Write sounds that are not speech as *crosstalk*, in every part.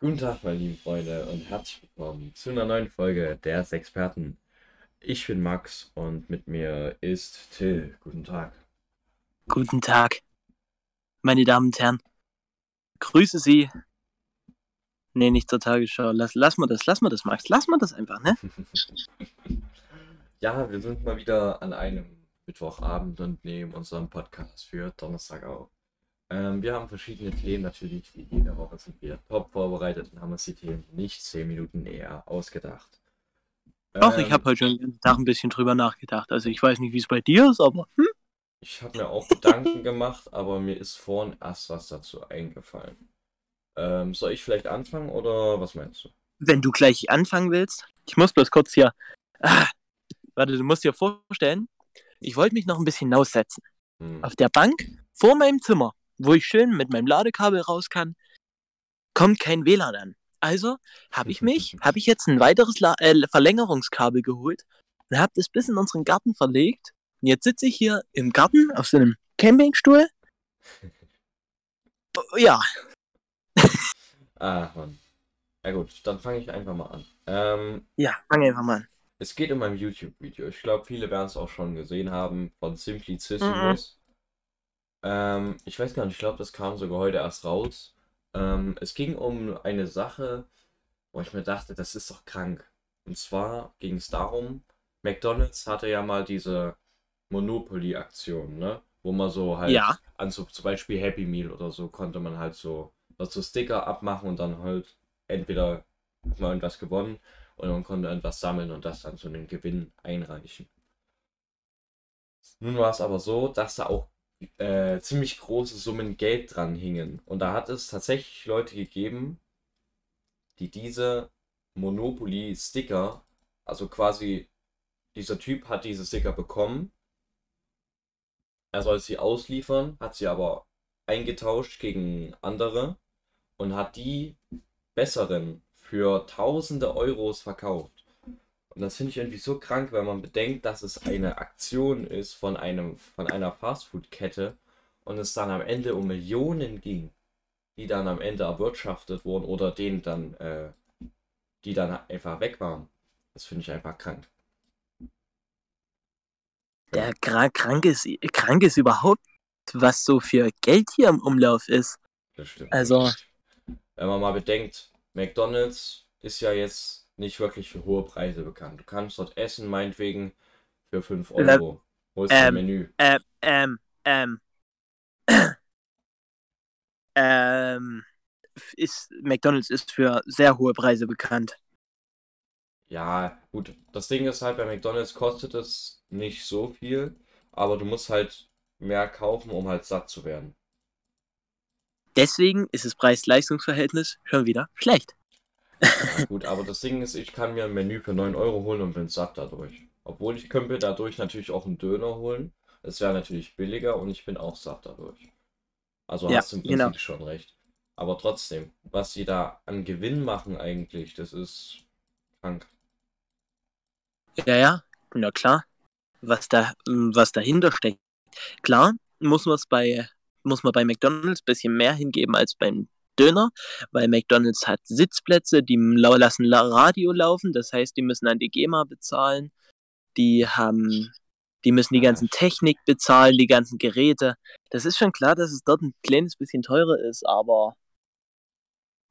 Guten Tag, meine lieben Freunde, und herzlich willkommen zu einer neuen Folge der Experten. Ich bin Max und mit mir ist Till. Guten Tag. Guten Tag, meine Damen und Herren. Grüße Sie. Nee, nicht zur Tagesschau. Lass, lass mal das, lass mal das, Max. Lass mal das einfach, ne? *laughs* ja, wir sind mal wieder an einem Mittwochabend und nehmen unseren Podcast für Donnerstag auf. Ähm, wir haben verschiedene Themen natürlich, wie jede Woche sind wir top vorbereitet und haben uns die Themen nicht zehn Minuten näher ausgedacht. Ach, ich habe heute schon den ganzen Tag ein bisschen drüber nachgedacht. Also ich weiß nicht, wie es bei dir ist, aber hm? Ich habe mir auch Gedanken gemacht, aber mir ist vorhin erst was dazu eingefallen. Ähm, soll ich vielleicht anfangen oder was meinst du? Wenn du gleich anfangen willst. Ich muss bloß kurz hier. Ah, warte, du musst dir vorstellen, ich wollte mich noch ein bisschen hinaussetzen. Hm. Auf der Bank vor meinem Zimmer, wo ich schön mit meinem Ladekabel raus kann, kommt kein WLAN an. Also habe ich mich, *laughs* habe ich jetzt ein weiteres La äh, Verlängerungskabel geholt und habe das bis in unseren Garten verlegt und jetzt sitze ich hier im Garten auf so einem Campingstuhl. *laughs* Ja. *laughs* ah, Mann. Ja gut, dann fange ich einfach mal an. Ähm, ja, fange einfach mal an. Es geht um ein YouTube-Video. Ich glaube, viele werden es auch schon gesehen haben von Simplicissimus. Mhm. Ähm, ich weiß gar nicht, ich glaube, das kam sogar heute erst raus. Ähm, es ging um eine Sache, wo ich mir dachte, das ist doch krank. Und zwar ging es darum, McDonald's hatte ja mal diese Monopoly-Aktion, ne? Wo man so halt ja. an so zum Beispiel Happy Meal oder so konnte man halt so, so Sticker abmachen und dann halt entweder hat man irgendwas gewonnen oder man konnte irgendwas sammeln und das dann zu einem Gewinn einreichen. Nun war es aber so, dass da auch äh, ziemlich große Summen Geld dran hingen. Und da hat es tatsächlich Leute gegeben, die diese Monopoly-Sticker, also quasi dieser Typ hat diese Sticker bekommen er soll sie ausliefern, hat sie aber eingetauscht gegen andere und hat die besseren für tausende Euros verkauft. Und das finde ich irgendwie so krank, wenn man bedenkt, dass es eine Aktion ist von einem von einer Fastfood-Kette und es dann am Ende um Millionen ging, die dann am Ende erwirtschaftet wurden oder denen dann, äh, die dann einfach weg waren. Das finde ich einfach krank. Der krank, krank, ist, krank ist überhaupt, was so für Geld hier im Umlauf ist. Das stimmt. Also. Wenn man mal bedenkt, McDonalds ist ja jetzt nicht wirklich für hohe Preise bekannt. Du kannst dort essen, meinetwegen, für 5 Euro. Wo ist ähm, Menü? Ähm, ähm, ähm. *coughs* ähm. Ist, McDonalds ist für sehr hohe Preise bekannt. Ja, gut. Das Ding ist halt, bei McDonalds kostet es nicht so viel, aber du musst halt mehr kaufen, um halt satt zu werden. Deswegen ist das Preis-Leistungs-Verhältnis schon wieder schlecht. Ja, gut, aber das Ding ist, ich kann mir ein Menü für 9 Euro holen und bin satt dadurch. Obwohl ich könnte dadurch natürlich auch einen Döner holen. Das wäre natürlich billiger und ich bin auch satt dadurch. Also ja, hast du im Prinzip genau. schon recht. Aber trotzdem, was sie da an Gewinn machen eigentlich, das ist krank. Ja, ja, na klar. Was da, was dahinter steckt. Klar, muss man es bei, muss man bei McDonalds ein bisschen mehr hingeben als beim Döner, weil McDonalds hat Sitzplätze, die lassen Radio laufen, das heißt, die müssen an die GEMA bezahlen, die haben, die müssen die ganzen Technik bezahlen, die ganzen Geräte. Das ist schon klar, dass es dort ein kleines bisschen teurer ist, aber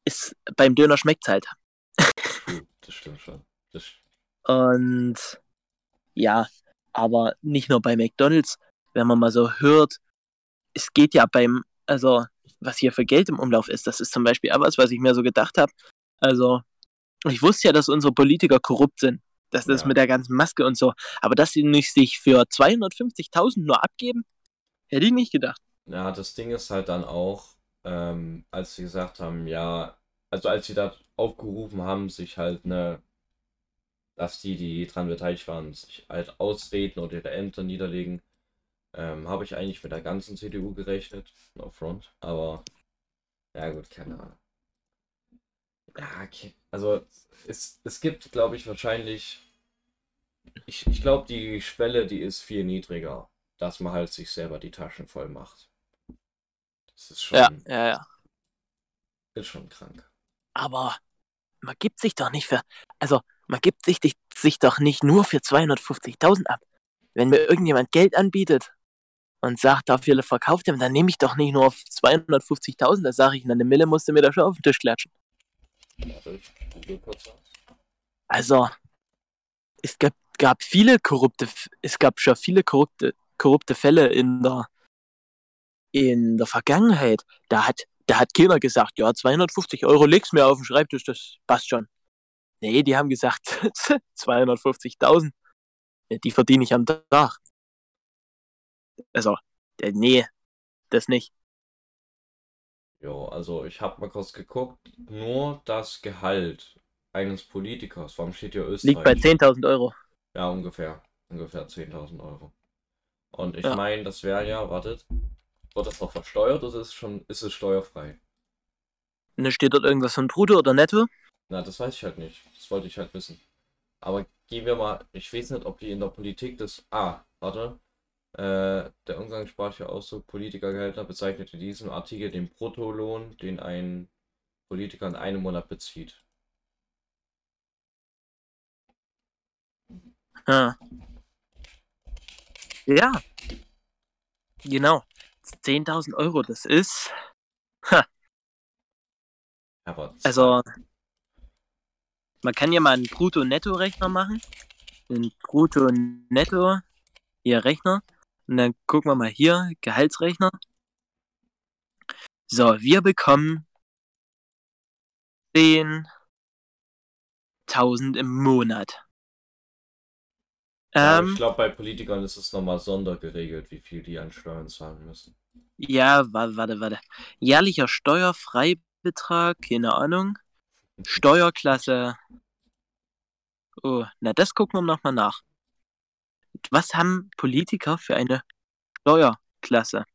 ist, beim Döner schmeckt es halt. Das stimmt schon. Das und ja, aber nicht nur bei McDonalds, wenn man mal so hört, es geht ja beim, also was hier für Geld im Umlauf ist, das ist zum Beispiel auch was, was ich mir so gedacht habe. Also, ich wusste ja, dass unsere Politiker korrupt sind. Das ist ja. mit der ganzen Maske und so. Aber dass sie nicht sich für 250.000 nur abgeben, hätte ich nicht gedacht. Ja, das Ding ist halt dann auch, ähm, als sie gesagt haben, ja, also als sie da aufgerufen haben, sich halt eine dass die, die daran beteiligt waren, sich halt ausreden oder ihre Ämter niederlegen. Ähm, Habe ich eigentlich mit der ganzen CDU gerechnet, no front, aber ja gut, keine Ahnung. Ja, okay. also es, es gibt, glaube ich, wahrscheinlich, ich, ich glaube, die Schwelle, die ist viel niedriger, dass man halt sich selber die Taschen voll macht. Das ist schon. Ja, ja, ja. Ist schon krank. aber man gibt sich doch nicht für, also man gibt sich, sich doch nicht nur für 250.000 ab. Wenn mir irgendjemand Geld anbietet und sagt, dafür verkauft ihm, dann nehme ich doch nicht nur auf 250.000, da sage ich, na, eine Mille musst du mir da schon auf den Tisch klatschen. Also, es gab, gab viele korrupte, es gab schon viele korrupte, korrupte Fälle in der, in der Vergangenheit. Da hat, da hat keiner gesagt, ja, 250 Euro legst mir auf den Schreibtisch, das passt schon. Nee, die haben gesagt, *laughs* 250.000, die verdiene ich am Tag. Also, äh, nee, das nicht. Jo, also ich habe mal kurz geguckt, nur das Gehalt eines Politikers, warum steht hier Österreich? Liegt bei 10.000 Euro. Ja, ungefähr. Ungefähr 10.000 Euro. Und ich ja. meine, das wäre ja, wartet, wird das noch versteuert oder ist es schon, ist es steuerfrei? Ne, steht dort irgendwas von Brutto oder Netto? Na, das weiß ich halt nicht. Das wollte ich halt wissen. Aber gehen wir mal, ich weiß nicht, ob die in der Politik das. Ah, warte. Äh, der umgangssprachliche Ausdruck Politikergehälter bezeichnet in diesem Artikel den Bruttolohn, den ein Politiker in einem Monat bezieht. Ah. Ja. Genau. 10.000 Euro, das ist. Ha. also, man kann ja mal einen Brutto-Netto-Rechner machen. Einen Brutto-Netto, hier Rechner. Und dann gucken wir mal hier, Gehaltsrechner. So, wir bekommen 10.000 im Monat. Ja, ähm, ich glaube, bei Politikern ist es nochmal sondergeregelt, wie viel die an Steuern zahlen müssen. Ja, warte, warte, warte. Jährlicher Steuerfreibetrag, keine Ahnung. *laughs* Steuerklasse. Oh, na, das gucken wir nochmal nach. Was haben Politiker für eine Steuerklasse?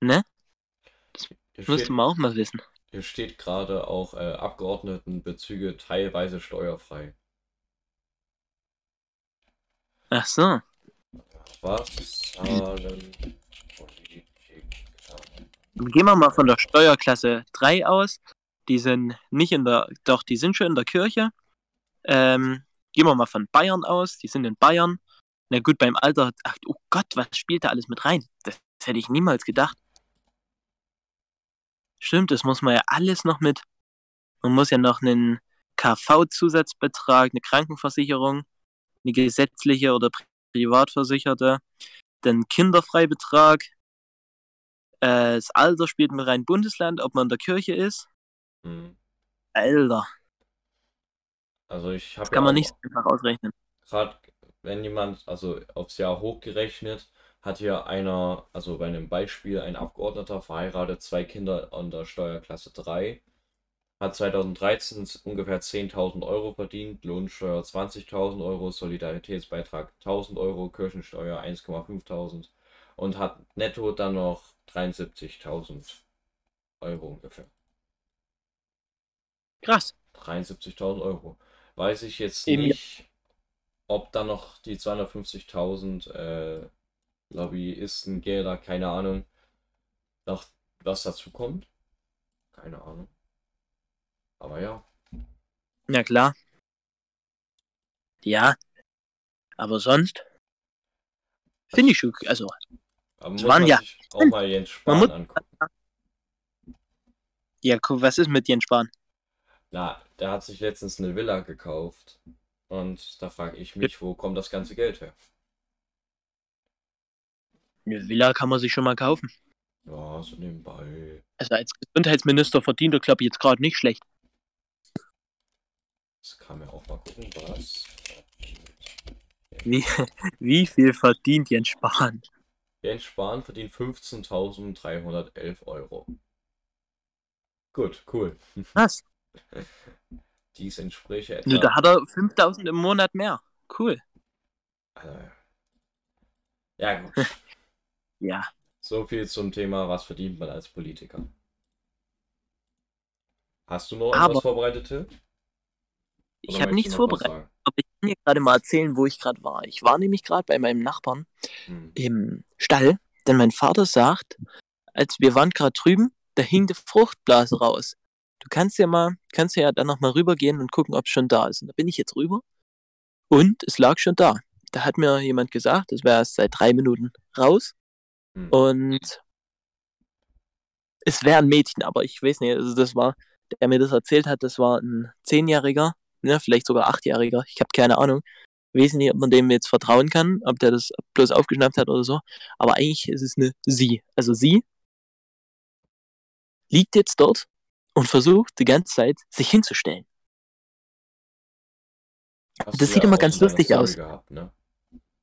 Ne? Das müsste man auch mal wissen. Hier steht gerade auch äh, Abgeordnetenbezüge teilweise steuerfrei. Ach so. Was zahlen Gehen wir mal von der Steuerklasse 3 aus. Die sind nicht in der, doch, die sind schon in der Kirche. Ähm, gehen wir mal von Bayern aus. Die sind in Bayern. Na gut, beim Alter, ach, oh Gott, was spielt da alles mit rein? Das, das hätte ich niemals gedacht. Stimmt, das muss man ja alles noch mit. Man muss ja noch einen KV-Zusatzbetrag, eine Krankenversicherung, eine gesetzliche oder privatversicherte, dann Kinderfreibetrag, äh, das Alter spielt mit rein Bundesland, ob man in der Kirche ist. Mhm. Alter. Also ich habe. Kann ja man nicht so einfach ausrechnen. Gerade wenn jemand, also aufs Jahr hochgerechnet, hat hier einer, also bei einem Beispiel, ein Abgeordneter verheiratet, zwei Kinder an der Steuerklasse 3, hat 2013 ungefähr 10.000 Euro verdient, Lohnsteuer 20.000 Euro, Solidaritätsbeitrag 1.000 Euro, Kirchensteuer 1,5.000 und hat netto dann noch 73.000 Euro ungefähr. Krass. 73.000 Euro. Weiß ich jetzt Eben. nicht, ob dann noch die 250.000 äh, Lobbyisten, Gelder, keine Ahnung, noch was dazu kommt. Keine Ahnung. Aber ja. Ja, klar. Ja. Aber sonst finde ich schon, also. Aber muss waren man ja. Auch mal Jens Spahn angucken. Ja, guck, was ist mit Jens Spahn? Na, der hat sich letztens eine Villa gekauft. Und da frage ich mich, wo kommt das ganze Geld her? Eine Villa kann man sich schon mal kaufen. Ja, so nebenbei. Also als Gesundheitsminister verdient er, glaube ich, jetzt gerade nicht schlecht. Das kann man auch mal gucken, was. Wie, *laughs* wie viel verdient Jens Spahn? Jens Spahn verdient 15.311 Euro. Gut, cool. Was? Dies entspricht etwa. Nö, da hat er 5.000 im Monat mehr. Cool. Äh, ja, gut. *laughs* Ja. So viel zum Thema, was verdient man als Politiker. Hast du noch Aber etwas vorbereitet, Till? Ich habe nichts vorbereitet. Aber ich kann dir gerade mal erzählen, wo ich gerade war. Ich war nämlich gerade bei meinem Nachbarn hm. im Stall, denn mein Vater sagt, als wir waren gerade drüben, da hing die Fruchtblase raus. Du kannst ja mal, kannst ja dann noch mal rübergehen und gucken, ob es schon da ist. Und da bin ich jetzt rüber und es lag schon da. Da hat mir jemand gesagt, es wäre erst seit drei Minuten raus Hm. und es wäre ein Mädchen, aber ich weiß nicht, also das war, der mir das erzählt hat, das war ein Zehnjähriger, ne, vielleicht sogar Achtjähriger, ich habe keine Ahnung. Ich weiß nicht, ob man dem jetzt vertrauen kann, ob der das bloß aufgeschnappt hat oder so, aber eigentlich ist es eine sie. Also sie liegt jetzt dort und versucht die ganze Zeit, sich hinzustellen. Hast das sieht ja immer ganz lustig aus. Gehabt, ne?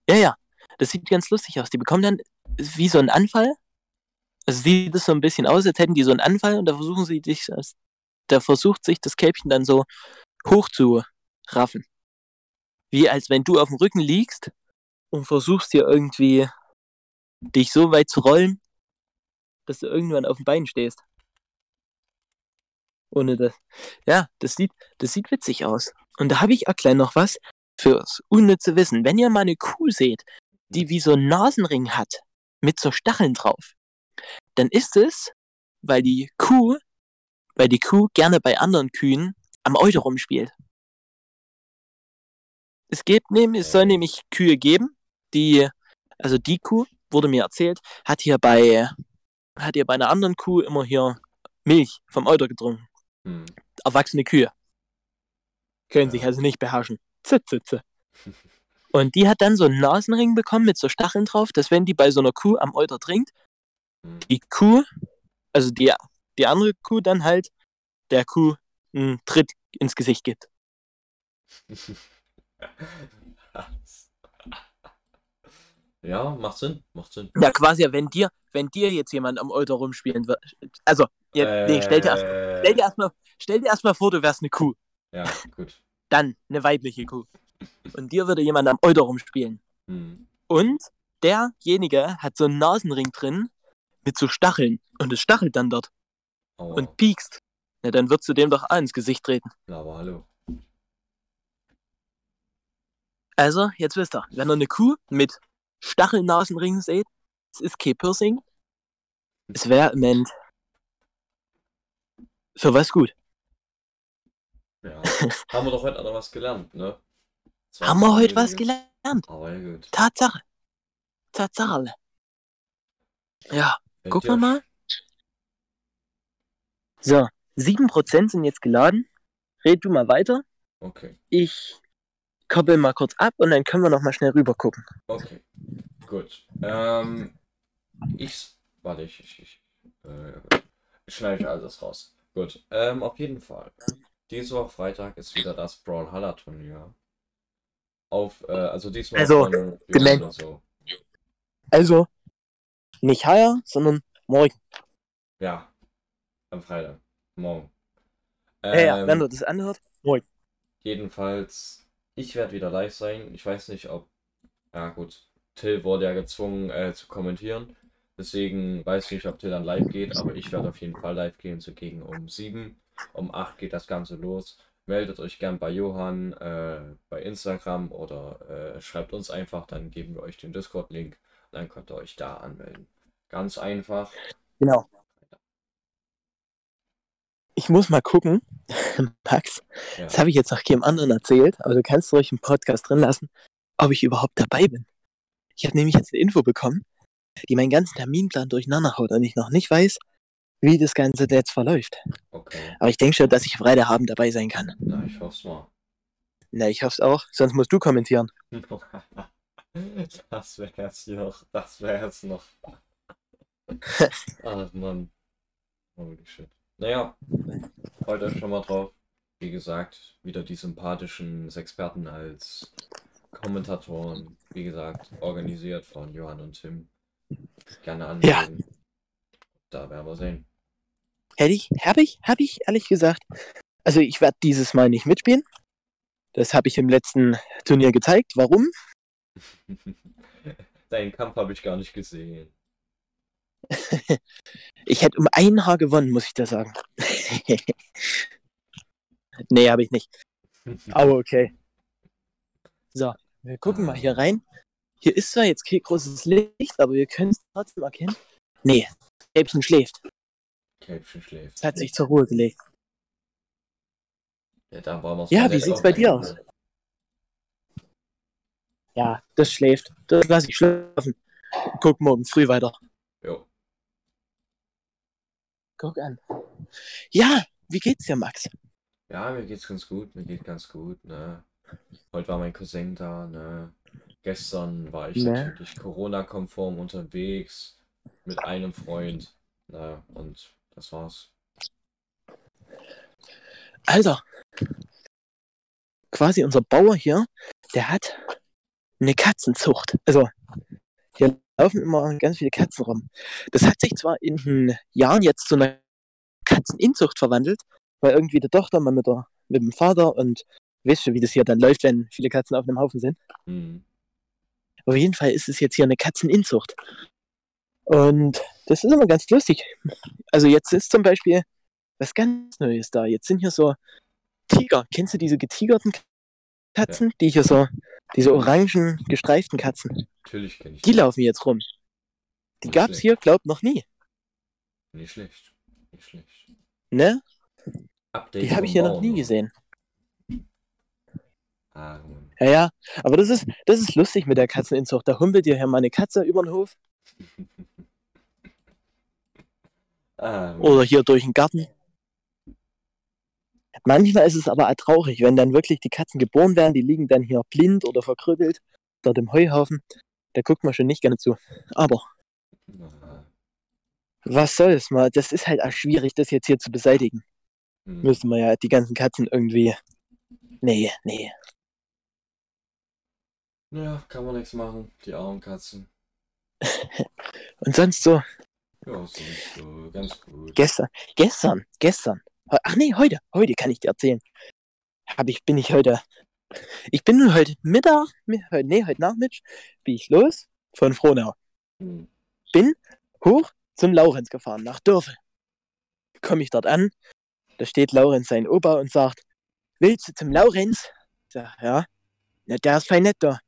Ja, ja, das sieht ganz lustig aus. Die bekommen dann wie so einen Anfall. Also sieht es so ein bisschen aus, als hätten die so einen Anfall und da versuchen sie dich, da versucht sich das Kälbchen dann so hoch zu raffen. Wie als wenn du auf dem Rücken liegst und versuchst dir irgendwie dich so weit zu rollen, dass du irgendwann auf den Beinen stehst. Ohne das. Ja, das sieht, das sieht witzig aus. Und da habe ich auch gleich noch was fürs unnütze Wissen. Wenn ihr mal eine Kuh seht, die wie so einen Nasenring hat, mit so Stacheln drauf, dann ist es, weil die Kuh, weil die Kuh gerne bei anderen Kühen am Euter rumspielt. Es gibt nämlich, es soll nämlich Kühe geben, die, also die Kuh, wurde mir erzählt, hat hier bei, hat hier bei einer anderen Kuh immer hier Milch vom Euter getrunken. Hm. Erwachsene Kühe. Können Ja. sich also nicht beherrschen. Zit, zit, zit. Und die hat dann so einen Nasenring bekommen mit so Stacheln drauf, dass wenn die bei so einer Kuh am Euter trinkt, Hm. die Kuh, also die, die andere Kuh dann halt der Kuh einen Tritt ins Gesicht gibt. *laughs* Ja, macht Sinn, macht Sinn. Ja, quasi, wenn dir, wenn dir jetzt jemand am Euter rumspielen wird. Also, ja, nee, stell dir Äh, stell dir erstmal erstmal vor, du wärst eine Kuh. Ja, gut. Dann eine weibliche Kuh. Und dir würde jemand am Euter rumspielen. Hm. Und derjenige hat so einen Nasenring drin mit so Stacheln. Und es stachelt dann dort Aua. und piekst. Ja, dann würdest du dem doch auch ins Gesicht treten. Na, aber hallo. Also, jetzt wisst ihr, wenn ihr eine Kuh mit Stachelnasenringen seht, es ist kein Piercing. Es wäre im Moment für was gut. Ja. Haben wir doch heute auch noch was gelernt, ne? Haben wir heute was gelernt? Aber ja, gut. Tatsache. Tatsache. Ja, Wenn guck dir- mal. So, 7% sind jetzt geladen. Red du mal weiter. Okay, Ich koppel mal kurz ab und dann können wir noch mal schnell rüber gucken. okay. Gut. Ähm, ich. Warte, ich. Ich, ich, äh, schneide alles raus. Gut. Ähm, auf jeden Fall. Diese Woche Freitag ist wieder das Brawlhalla Turnier. Auf, äh, also diesmal Also, oder so. Also, nicht heuer, sondern morgen. Ja. Am Freitag. Morgen. ja, ja, Ähm, wenn du das anhört, morgen. Jedenfalls, ich werde wieder live sein. Ich weiß nicht, ob. Ja, gut. Till wurde ja gezwungen äh, zu kommentieren. Deswegen weiß ich nicht, ob Till dann live geht, aber ich werde auf jeden Fall live gehen, so gegen um 7. Um 8 geht das Ganze los. Meldet euch gern bei Johann äh, bei Instagram oder äh, schreibt uns einfach, dann geben wir euch den Discord-Link und dann könnt ihr euch da anmelden. Ganz einfach. Genau. Ich muss mal gucken, *laughs* Max, Ja. das habe ich jetzt noch keinem anderen erzählt, aber du kannst ruhig im Podcast drin lassen, ob ich überhaupt dabei bin. Ich habe nämlich jetzt eine Info bekommen, die meinen ganzen Terminplan durcheinander haut und ich noch nicht weiß, wie das Ganze jetzt verläuft. Okay. Aber ich denke schon, dass ich Freitagabend dabei sein kann. Na, ich hoffe es mal. Na, ich hoffe es auch, sonst musst du kommentieren. *laughs* Das wäre jetzt noch, das wäre jetzt noch. Ach *laughs* Mann. Holy shit. Naja, heute schon mal drauf. Wie gesagt, wieder die sympathischen Experten als Kommentatoren. Wie gesagt, organisiert von Johann und Tim. Gerne anmelden. Da werden wir sehen. Hätte ich, habe ich, habe ich ehrlich gesagt. Also ich werde dieses Mal nicht mitspielen. Das habe ich im letzten Turnier gezeigt. Warum? *laughs* Deinen Kampf habe ich gar nicht gesehen. *laughs* Ich hätte um ein Haar gewonnen, muss ich da sagen. *laughs* nee, habe ich nicht. Aber okay. So, wir gucken mal hier rein. Hier ist zwar jetzt kein großes Licht, aber wir können es trotzdem erkennen. Nee, Kälbchen schläft. Kälbchen schläft. Es hat sich zur Ruhe gelegt. Ja, da war noch Ja, wie sieht's bei dir aus? Ja, das schläft. Das lasse ich schlafen. Guck morgen früh weiter. Jo. Guck an. Ja, wie geht's dir, Max? Ja, mir geht's ganz gut, mir geht ganz gut, ne. Heute war mein Cousin da, ne. Gestern war ich Ne. natürlich Corona-konform unterwegs mit einem Freund, ne, und das war's. Alter. Quasi unser Bauer hier, der hat eine Katzenzucht. Also, hier laufen immer ganz viele Katzen rum. Das hat sich zwar in den Jahren jetzt zu einer Katzeninzucht verwandelt, weil irgendwie die Tochter mal mit, der, mit dem Vater und weißt du, wie das hier dann läuft, wenn viele Katzen auf einem Haufen sind. Hm. Auf jeden Fall ist es jetzt hier eine Katzeninzucht. Und das ist immer ganz lustig. Also jetzt ist zum Beispiel was ganz Neues da. Jetzt sind hier so Tiger. Kennst du diese getigerten Katzen? Die hier so, diese orangen, gestreiften Katzen. Natürlich kenne ich Die laufen jetzt rum. Die gab's schlecht. hier, glaub, noch nie. Nicht schlecht. Nicht schlecht. Ne? Update Die habe ich hier noch nie gesehen. Ah, Mann. Ja, ja. Aber das ist, das ist lustig mit der Katzeninzucht. Da humpelt dir hier mal eine Katze über den Hof *laughs* Ah, oder hier durch den Garten. Manchmal ist es aber auch traurig, wenn dann wirklich die Katzen geboren werden, die liegen dann hier blind oder verkrüppelt dort im Heuhaufen. Da guckt man schon nicht gerne zu. Aber was soll's mal, das ist halt auch schwierig, das jetzt hier zu beseitigen. hm. Müsste man ja die ganzen Katzen irgendwie. Nee, nee. Ja, kann man nichts machen. Die armen Katzen. *laughs* Und sonst so, Ja, so, so ganz gut. gestern, gestern, gestern. Ach nee, heute, heute kann ich dir erzählen. Hab ich, bin ich heute. Ich bin nun heute Mittag, nee, heute Nachmittag, bin ich los von Frohnau. Hm. hoch zum Laurenz gefahren, nach Dörfel. Komme ich dort an, da steht Laurenz sein Opa und sagt, willst du zum Laurenz? Ich sag, ja. Na, der ist fein nett da.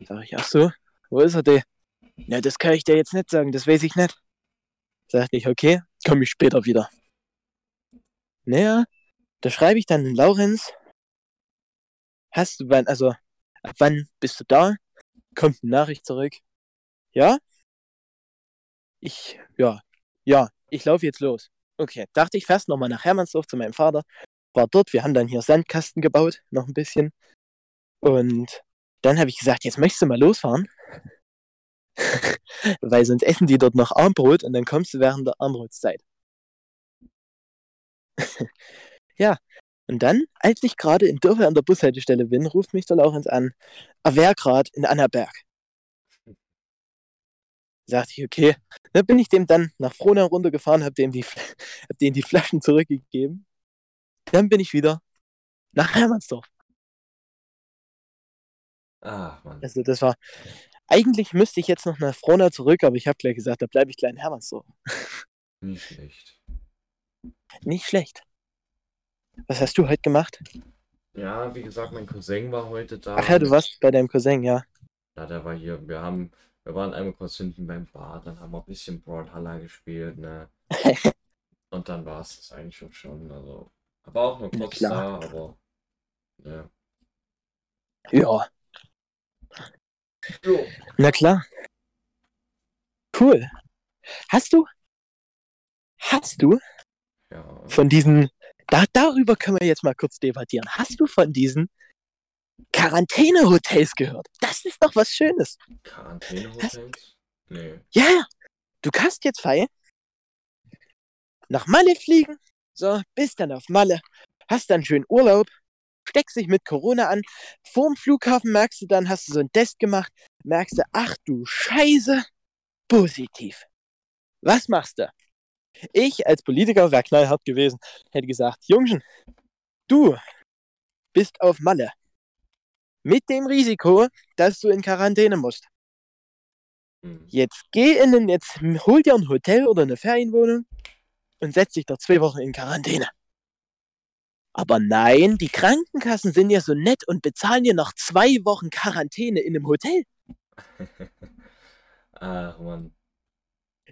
Sag ich, ach so, wo ist er denn? Na, das kann ich dir jetzt nicht sagen, das weiß ich nicht. Sag ich, okay, komme ich später wieder. Naja, da schreibe ich dann Laurenz. Hast du wann, also, ab wann bist du da? Kommt eine Nachricht zurück. Ja? Ich, ja, ja, ich laufe jetzt los. Okay, dachte ich fährst nochmal nach Hermannsdorf zu meinem Vater. War dort, wir haben dann hier Sandkasten gebaut, noch ein bisschen. Und dann habe ich gesagt, jetzt möchtest du mal losfahren. *laughs* Weil sonst essen die dort noch Armbrot und dann kommst du während der Armbrotszeit. *laughs* ja, und dann, als ich gerade in Dörfer an der Bushaltestelle bin, ruft mich der Laurenz an, er wäre gerade in Annaberg. Sagte ich, okay. Da bin ich dem dann nach Frohnau runtergefahren, hab dem die, *laughs* hab denen die Flaschen zurückgegeben. Dann bin ich wieder nach Hermannsdorf. Ach, Mann. Also das war, eigentlich müsste ich jetzt noch nach Frohnau zurück, aber ich habe gleich gesagt, da bleibe ich gleich in Hermannsdorf. Nicht schlecht. Nicht schlecht. Was hast du heute gemacht? Ja, wie gesagt, mein Cousin war heute da. Ach ja, du warst bei deinem Cousin, ja. Ja, der war hier. Wir haben, wir waren einmal kurz hinten beim Bad, dann haben wir ein bisschen Brawlhalla gespielt, ne? *laughs* Und dann war es das eigentlich schon schon. Also, aber auch nur kurz da, aber. Ja. Ja, Jo. na klar. Cool. Hast du, hast du Ja. von diesen, da, darüber können wir jetzt mal kurz debattieren. Hast du von diesen Quarantänehotels gehört? Das ist doch was Schönes. Quarantänehotels? Nee. Ja. Du kannst jetzt frei nach Malle fliegen. So, bist dann auf Malle, hast dann schön Urlaub, steckst dich mit Corona an. Vorm Flughafen merkst du dann, hast du so einen Test gemacht, merkst du, ach du Scheiße, positiv. Was machst du? Ich als Politiker wäre knallhart gewesen, hätte gesagt, Jungchen, du bist auf Malle. Mit dem Risiko, dass du in Quarantäne musst. Hm. Jetzt geh in den, jetzt hol dir ein Hotel oder eine Ferienwohnung und setz dich da zwei Wochen in Quarantäne. Aber nein, die Krankenkassen sind ja so nett und bezahlen dir noch zwei Wochen Quarantäne in einem Hotel. *laughs* Ach, Mann.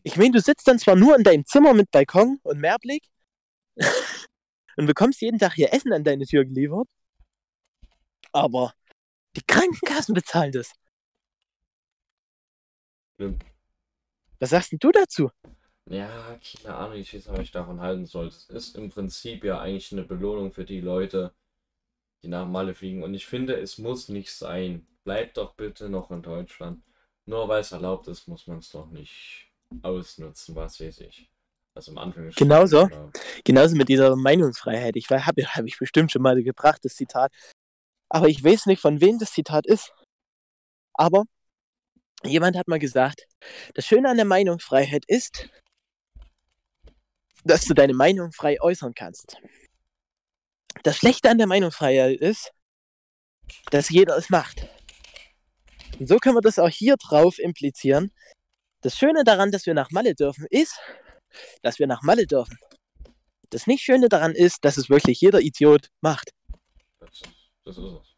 Ich meine, du sitzt dann zwar nur in deinem Zimmer mit Balkon und Meerblick *laughs* und bekommst jeden Tag hier Essen an deine Tür geliefert, aber die Krankenkassen bezahlen das. Stimmt. Was sagst denn du dazu? Ja, keine Ahnung, ich weiß nicht, was ich davon halten soll. Es ist im Prinzip ja eigentlich eine Belohnung für die Leute, die nach Malle fliegen. Und ich finde, es muss nicht sein. Bleibt doch bitte noch in Deutschland. Nur weil es erlaubt ist, muss man es doch nicht ausnutzen, was weiß ich. Also im Anfang. Genauso. Genauso mit dieser Meinungsfreiheit. Ich habe hab ich bestimmt schon mal gebracht, das Zitat. Aber ich weiß nicht, von wem das Zitat ist. Aber jemand hat mal gesagt, das Schöne an der Meinungsfreiheit ist, dass du deine Meinung frei äußern kannst. Das Schlechte an der Meinungsfreiheit ist, dass jeder es macht. Und so können wir das auch hier drauf implizieren. Das Schöne daran, dass wir nach Malle dürfen, ist, dass wir nach Malle dürfen. Das nicht Schöne daran ist, dass es wirklich jeder Idiot macht. Das ist, das ist es.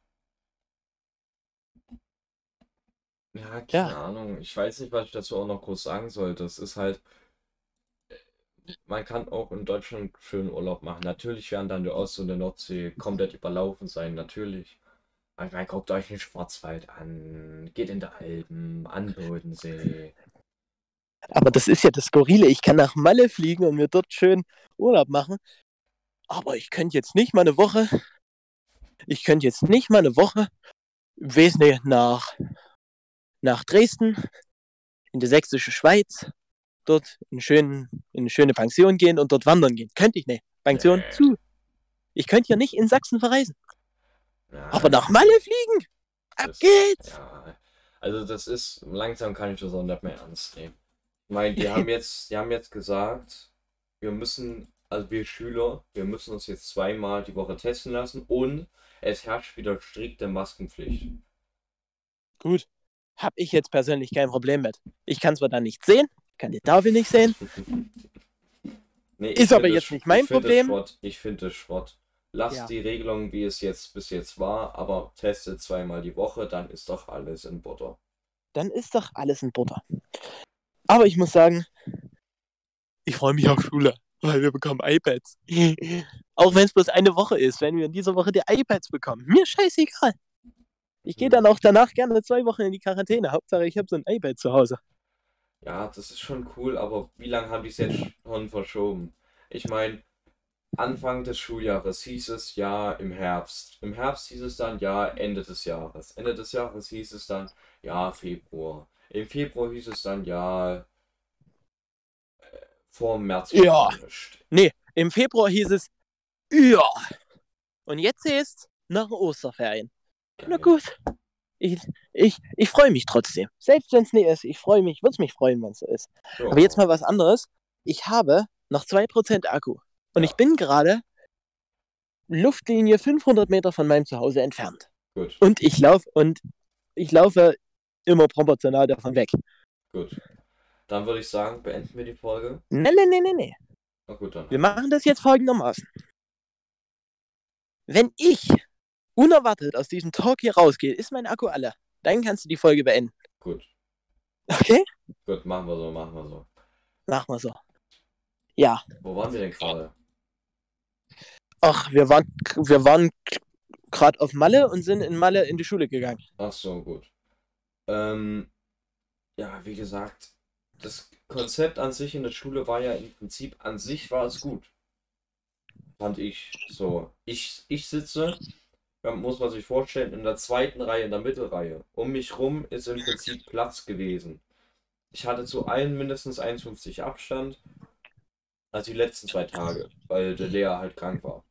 Ja, keine Ja. Ahnung. Ich weiß nicht, was ich dazu auch noch groß sagen soll. Das ist halt. Man kann auch in Deutschland schönen Urlaub machen. Natürlich werden dann die Ost- und die Nordsee komplett überlaufen sein. Natürlich. Aber man guckt euch den Schwarzwald an. Geht in der Alpen, an Bodensee. Aber das ist ja das Skurrile. Ich kann nach Malle fliegen und mir dort schön Urlaub machen. Aber ich könnte jetzt nicht mal eine Woche. Ich könnte jetzt nicht mal eine Woche. Weiß nicht, nach, nach Dresden, in die sächsische Schweiz, dort in, schönen, in eine schöne Pension gehen und dort wandern gehen. Könnte ich nicht. Pension Nee. zu. Ich könnte ja nicht in Sachsen verreisen. Ja, Aber nach Malle fliegen? Ab das- geht's! Ja, also das ist, langsam kann ich das auch nicht mehr ernst nehmen. Ich meine, die haben *laughs* jetzt, die haben jetzt gesagt, wir müssen, also wir Schüler, wir müssen uns jetzt zweimal die Woche testen lassen und es herrscht wieder strikte Maskenpflicht. Gut. Hab ich jetzt persönlich kein Problem mit. Ich kann zwar da nicht sehen, kann die Tafel nicht sehen. *laughs* Nee, Ist aber jetzt nicht mein ich Problem. Ich finde das Schrott. Lass Ja. die Regelung, wie es jetzt bis jetzt war, aber teste zweimal die Woche, dann ist doch alles in Butter. dann ist doch alles in Butter. Aber ich muss sagen, ich freue mich auf Schule, weil wir bekommen iPads. *laughs* auch wenn es bloß eine Woche ist, wenn wir in dieser Woche die iPads bekommen. Mir scheißegal. Ich gehe dann auch danach gerne zwei Wochen in die Quarantäne. Hauptsache, ich habe so ein iPad zu Hause. Ja, das ist schon cool, aber wie lange haben die es jetzt schon verschoben? Ich meine, Anfang des Schuljahres hieß es ja im Herbst. Im Herbst hieß es dann ja Ende des Jahres. Ende des Jahres hieß es dann ja Februar. Im Februar hieß es dann ja äh, vor März. Ja. nicht. Im Februar hieß es, ja. Und jetzt ist nach Osterferien. Na gut. Ich, ich, ich freue mich trotzdem. Selbst wenn es nicht ist, ich freue mich, würde es mich freuen, wenn es so ist. Ja. Aber jetzt mal was anderes. Ich habe noch 2% Akku. Und Ja. ich bin gerade Luftlinie 500 Meter von meinem Zuhause entfernt. Gut, Und ich laufe und ich laufe immer proportional davon weg. gut. Dann würde ich sagen, beenden wir die Folge. Nee, nee, nee, nee, nee. Na gut, dann. Wir machen das jetzt folgendermaßen. Wenn ich unerwartet aus diesem Talk hier rausgehe, ist mein Akku alle. Dann kannst du die Folge beenden. Gut, Okay? gut, machen wir so, machen wir so. Machen wir so. Ja. Wo waren wir denn gerade? Ach, wir waren, wir waren gerade auf Malle und sind in Malle in die Schule gegangen. Ach so, gut. Ähm, ja, wie gesagt, das Konzept an sich in der Schule war ja im Prinzip, an sich war es gut. Fand ich so. Ich, ich sitze, ja, muss man sich vorstellen, in der zweiten Reihe, in der Mittelreihe. Um mich rum ist im Prinzip Platz gewesen. Ich hatte zu allen mindestens 1,50 Abstand. Also die letzten zwei Tage, weil der Lehrer halt krank war.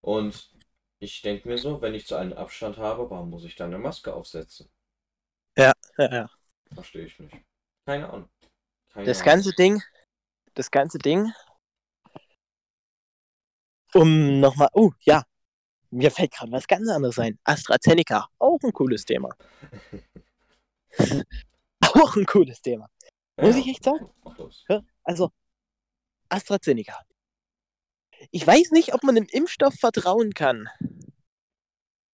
Und ich denke mir so, wenn ich zu allen Abstand habe, warum muss ich dann eine Maske aufsetzen? Ja, ja. Verstehe ich nicht. Keine Ahnung. Keine Das Ahnung. ganze Ding, das ganze Ding, um nochmal, oh ja, mir fällt gerade was ganz anderes ein. AstraZeneca, auch ein cooles Thema. *laughs* auch ein cooles Thema. Muss Ja, ich echt sagen? los. Also, AstraZeneca. Ich weiß nicht, ob man einem Impfstoff vertrauen kann,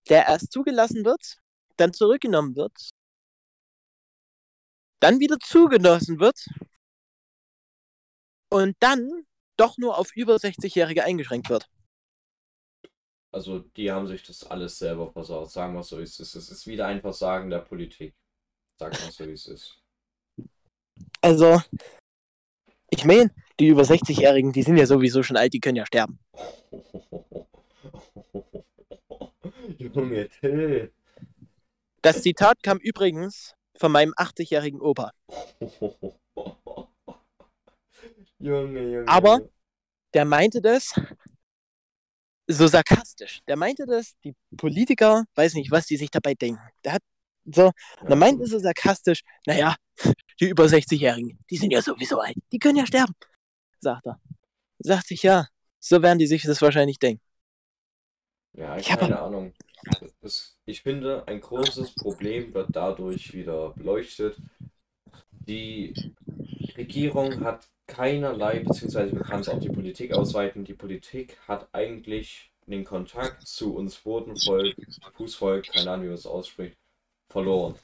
der erst zugelassen wird, dann zurückgenommen wird, dann wieder zugelassen wird und dann doch nur auf über 60-Jährige eingeschränkt wird. Also die haben sich das alles selber versaut. Sagen wir so, wie es ist. Es ist wieder ein Versagen der Politik. Sagen wir so, wie es ist. Also, ich meine, die über 60-Jährigen, die sind ja sowieso schon alt, die können ja sterben. *laughs* Junge, Till. Das Zitat kam übrigens von meinem 80-jährigen Opa. *laughs* Junge, Junge. Aber-. Der meinte das so sarkastisch. Der meinte das, die Politiker, weiß nicht, was die sich dabei denken. Der hat so, und er meinte so sarkastisch, naja, *laughs* die über 60-Jährigen, die sind ja sowieso alt, die können ja sterben, sagt er. Sagt sich, ja, so werden die sich das wahrscheinlich denken. Ja, Ich hab keine Ahnung. Das, ich finde, ein großes Problem wird dadurch wieder beleuchtet. Die Regierung hat keinerlei, beziehungsweise wir können es auf die Politik ausweiten. Die Politik hat eigentlich den Kontakt zu uns Bodenvolk, Fußvolk, keine Ahnung, wie man es ausspricht, verloren.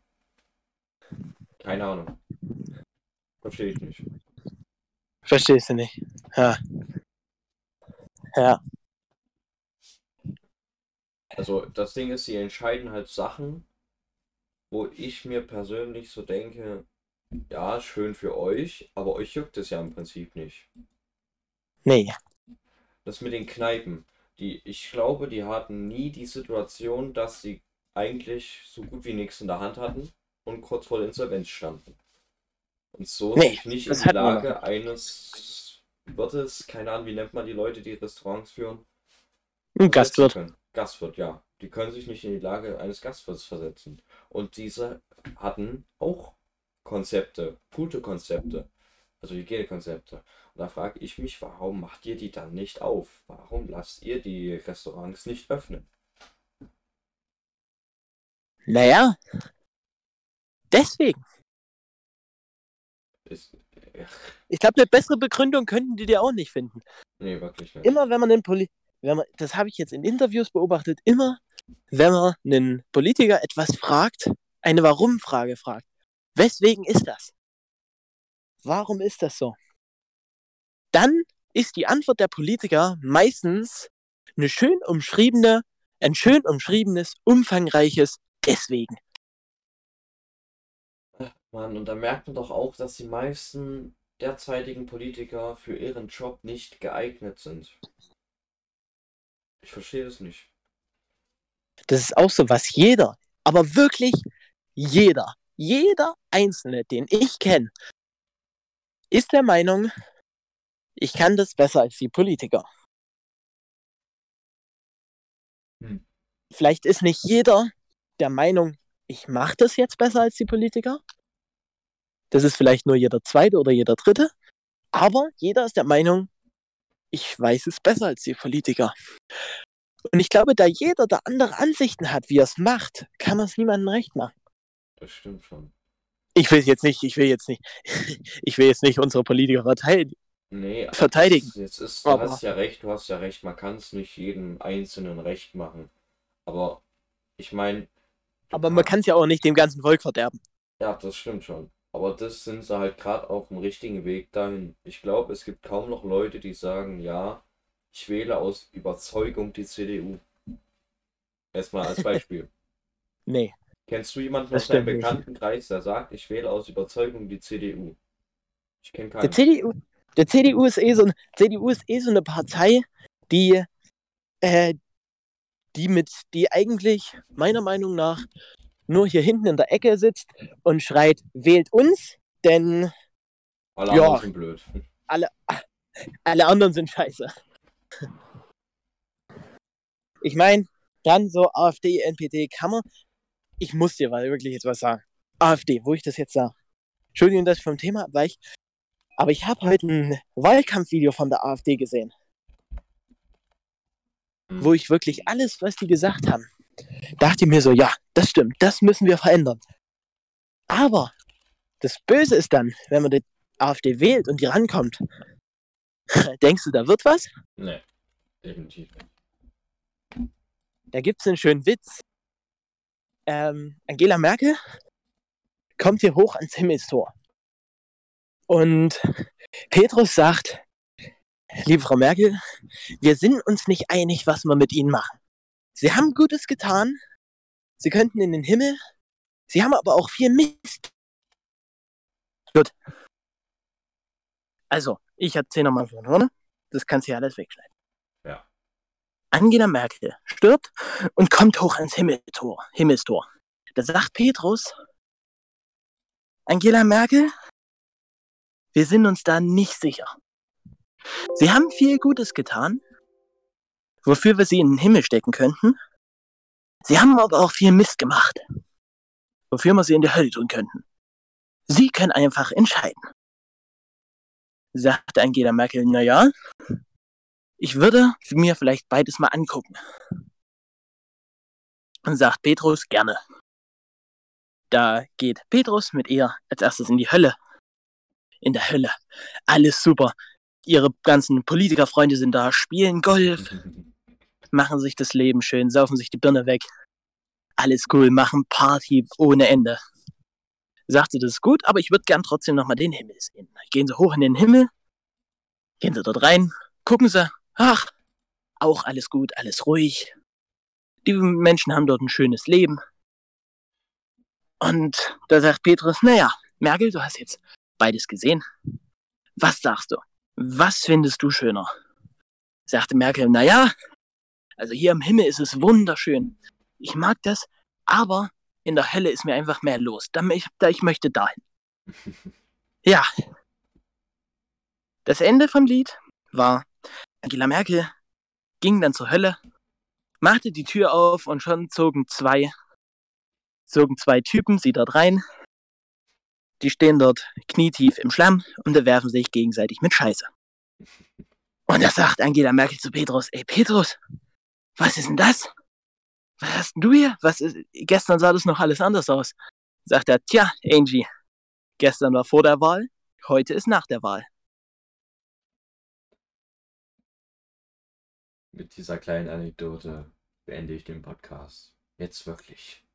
Keine Ahnung. Verstehe ich nicht. Verstehst du nicht? Ja. Ja. Also das Ding ist, sie entscheiden halt Sachen, wo ich mir persönlich so denke, ja, schön für euch, aber euch juckt es ja im Prinzip nicht. Nee. Das mit den Kneipen, die, ich glaube, die hatten nie die Situation, dass sie eigentlich so gut wie nichts in der Hand hatten und kurz vor der Insolvenz standen. Und so Nee, sich nicht in die Lage eines Wirtes, keine Ahnung, wie nennt man die Leute, die Restaurants führen, Ein Gastwirt. Gastwirt, ja. Die können sich nicht in die Lage eines Gastwirts versetzen. Und diese hatten auch Konzepte, gute Konzepte, also Hygienekonzepte. Und da frage ich mich, warum macht ihr die dann nicht auf? Warum lasst ihr die Restaurants nicht öffnen? Naja. Deswegen. Ist, ja, Ich glaube, eine bessere Begründung könnten die dir auch nicht finden. nee, wirklich nicht. Immer wenn man einen Poli wenn man, das habe ich jetzt in Interviews beobachtet, immer wenn man einen Politiker etwas fragt, eine Warum-Frage fragt. Weswegen ist das? Warum ist das so? Dann ist die Antwort der Politiker meistens eine schön umschriebene, ein schön umschriebenes, umfangreiches Deswegen. Mann, und da merkt man doch auch, dass die meisten derzeitigen Politiker für ihren Job nicht geeignet sind. Ich verstehe das nicht. Das ist auch so, was jeder, aber wirklich jeder, jeder Einzelne, den ich kenne, ist der Meinung, ich kann das besser als die Politiker. Hm. Vielleicht ist nicht jeder der Meinung, ich mache das jetzt besser als die Politiker. Das ist vielleicht nur jeder zweite oder jeder dritte. Aber jeder ist der Meinung, ich weiß es besser als die Politiker. Und ich glaube, da jeder da andere Ansichten hat, wie er es macht, kann man es niemandem recht machen. Das stimmt schon. Ich will jetzt nicht, ich will jetzt nicht, *laughs* ich will jetzt nicht unsere Politiker verteidigen. Nee, Verteidigen. Jetzt ist, du Aber- hast ja recht, du hast ja recht, man kann es nicht jedem Einzelnen recht machen. Aber ich meine. Aber man kann es ja auch nicht dem ganzen Volk verderben. Ja, das stimmt schon. Aber das sind sie halt gerade auf dem richtigen Weg dahin. Ich glaube, es gibt kaum noch Leute, die sagen, ja, ich wähle aus Überzeugung die CDU. Erstmal als *laughs* Beispiel. Nee. Kennst du jemanden aus deinem. Bekanntenkreis, der sagt, ich wähle aus Überzeugung die CDU? Ich kenne Der keinen. CDU, der CDU ist eh so, ein- CDU ist eh so eine Partei, die, äh, die mit, die eigentlich meiner Meinung nach nur hier hinten in der Ecke sitzt und schreit, wählt uns, denn Alle Ja. anderen sind blöd. *laughs* alle anderen sind scheiße. Ich meine, dann so AfD, NPD, kann man. Ich muss dir mal wirklich jetzt was sagen. AfD, wo ich das jetzt sage. Entschuldigung, dass ich vom Thema abweich. Aber ich habe heute ein Wahlkampfvideo von der AfD gesehen, wo ich wirklich alles, was die gesagt haben, dachte mir so, ja, das stimmt, das müssen wir verändern. Aber das Böse ist dann, wenn man die AfD wählt und die rankommt, *laughs* denkst du, da wird was? Nee, definitiv nicht. Da gibt es einen schönen Witz. Ähm, Angela Merkel kommt hier hoch ans Himmelstor. Und Petrus sagt, liebe Frau Merkel, wir sind uns nicht einig, was wir mit Ihnen machen. Sie haben Gutes getan, Sie könnten in den Himmel, Sie haben aber auch viel Mist. Gut. Also, ich erzähle nochmal von vorne. Das kannst du ja alles wegschneiden. Angela Merkel stirbt und kommt hoch ans Himmeltor. Himmelstor. Da sagt Petrus, Angela Merkel, wir sind uns da nicht sicher. Sie haben viel Gutes getan, wofür wir sie in den Himmel stecken könnten. Sie haben aber auch viel Mist gemacht, wofür wir sie in die Hölle tun könnten. Sie können einfach entscheiden. Sagte Angela Merkel, na ja, ich würde mir vielleicht beides mal angucken. Und sagt Petrus, gerne. Da geht Petrus mit ihr als erstes in die Hölle. In der Hölle. Alles super. Ihre ganzen Politikerfreunde sind da, spielen Golf, *laughs* machen sich das Leben schön, saufen sich die Birne weg. Alles cool, machen Party ohne Ende. Sagt sie, das ist gut, aber ich würde gern trotzdem nochmal den Himmel sehen. Gehen sie hoch in den Himmel, gehen sie dort rein, gucken sie, ach, auch alles gut, alles ruhig. Die Menschen haben dort ein schönes Leben. Und da sagt Petrus, naja, Merkel, du hast jetzt beides gesehen. Was sagst du? Was findest du schöner? Sagte Merkel, naja, also hier im Himmel ist es wunderschön. Ich mag das, aber in der Hölle ist mir einfach mehr los. Da ich, da ich möchte dahin. *laughs* Ja. Das Ende vom Lied war, Angela Merkel ging dann zur Hölle, machte die Tür auf und schon zogen zwei zogen zwei Typen sie dort rein. Die stehen dort knietief im Schlamm und werfen sich gegenseitig mit Scheiße. Und da sagt Angela Merkel zu Petrus, ey Petrus, was ist denn das? Was hast denn du hier? Was ist, gestern sah das noch alles anders aus. Sagt er, tja, Angie, gestern war vor der Wahl, heute ist nach der Wahl. Mit dieser kleinen Anekdote beende ich den Podcast. Jetzt wirklich.